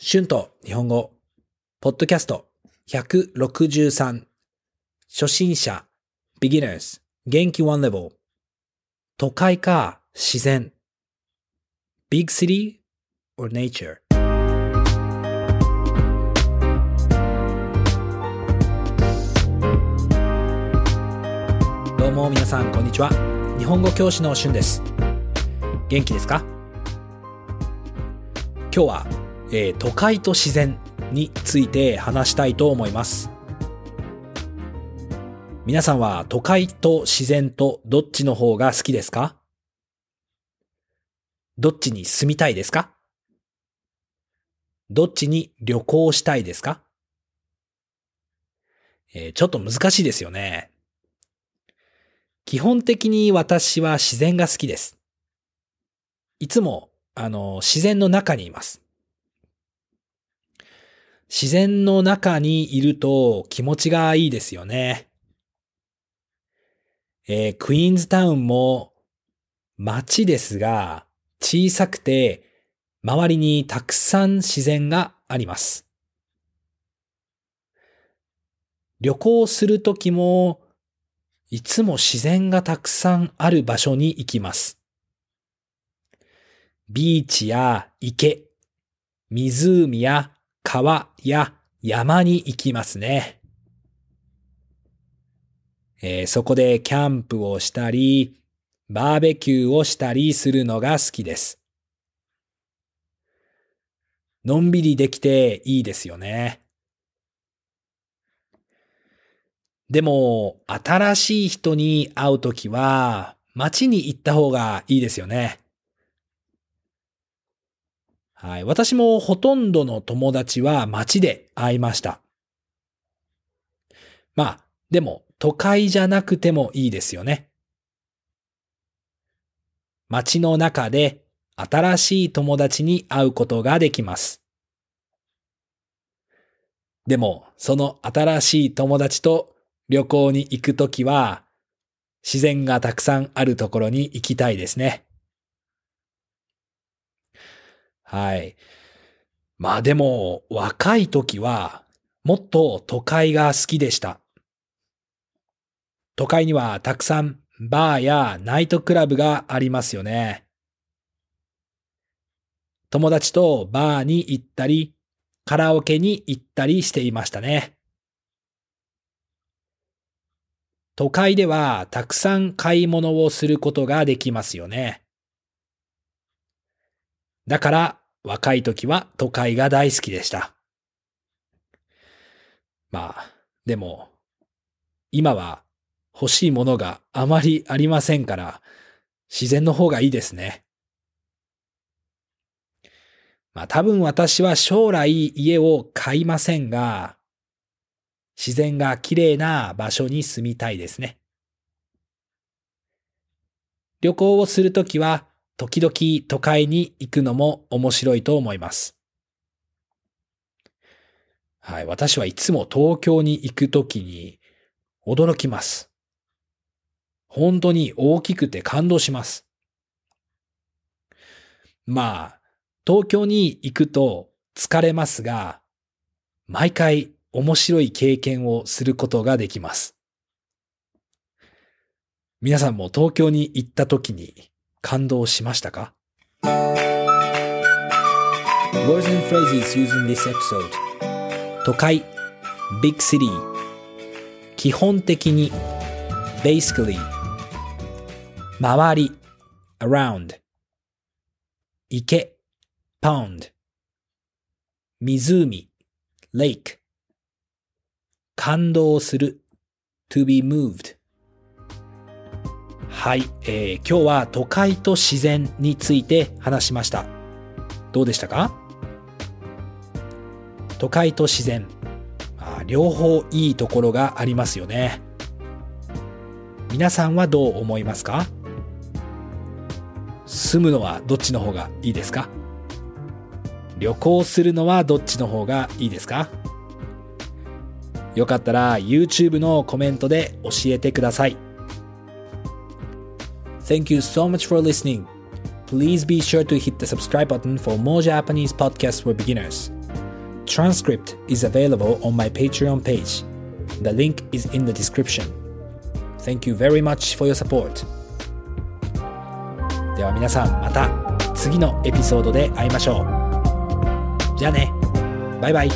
春と日本語、ポッドキャスト163、初心者、beginners、元気 one level、都会か自然、big city or nature。どうも皆さんこんにちは。日本語教師の春です。元気ですか今日は、えー都会と自然について話したいと思います。皆さんは都会と自然とどっちの方が好きですか？どっちに住みたいですか？どっちに旅行したいですか？えーちょっと難しいですよね。基本的に私は自然が好きです。いつも、あの、自然の中にいます。自然の中にいると気持ちがいいですよね。えークイーンズタウンも街ですが小さくて周りにたくさん自然があります。旅行するときもいつも自然がたくさんある場所に行きます。ビーチや池、湖や川や山に行きますね。えーそこでキャンプをしたり、バーベキューをしたりするのが好きです。のんびりできていいですよね。でも、新しい人に会うときは、街に行った方がいいですよね。はい。私もほとんどの友達は街で会いました。まあ、でも都会じゃなくてもいいですよね。街の中で新しい友達に会うことができます。でも、その新しい友達と旅行に行くときは、自然がたくさんあるところに行きたいですね。はい。まあでも、若い時は、もっと都会が好きでした。都会にはたくさんバーやナイトクラブがありますよね。友達とバーに行ったり、カラオケに行ったりしていましたね。都会ではたくさん買い物をすることができますよね。だから若い時は都会が大好きでした。まあ、でも、今は欲しいものがあまりありませんから、自然の方がいいですね。まあ多分私は将来家を買いませんが、自然が綺麗な場所に住みたいですね。旅行をするときは、時々都会に行くのも面白いと思います。はい、私はいつも東京に行くときに驚きます。本当に大きくて感動します。まあ、東京に行くと疲れますが、毎回面白い経験をすることができます。皆さんも東京に行ったときに感動しましたか Words and phrases used in this episode 都会 Big city 基本的に basically 周り around 池 pound 湖 lake 感動する to be moved はい、えー今日は都会と自然について話しました。どうでしたか？都会と自然、あ、両方いいところがありますよね。皆さんはどう思いますか？住むのはどっちの方がいいですか？旅行するのはどっちの方がいいですか？よかったら YouTube のコメントで教えてください。Thank you so much for listening. Please be sure to hit the subscribe button for more Japanese podcasts for beginners. transcript is available on my Patreon page. The link is in the description. Thank you very much for your support. では皆さんまた次のエピソードで会いましょう。じゃあね。バイバイ。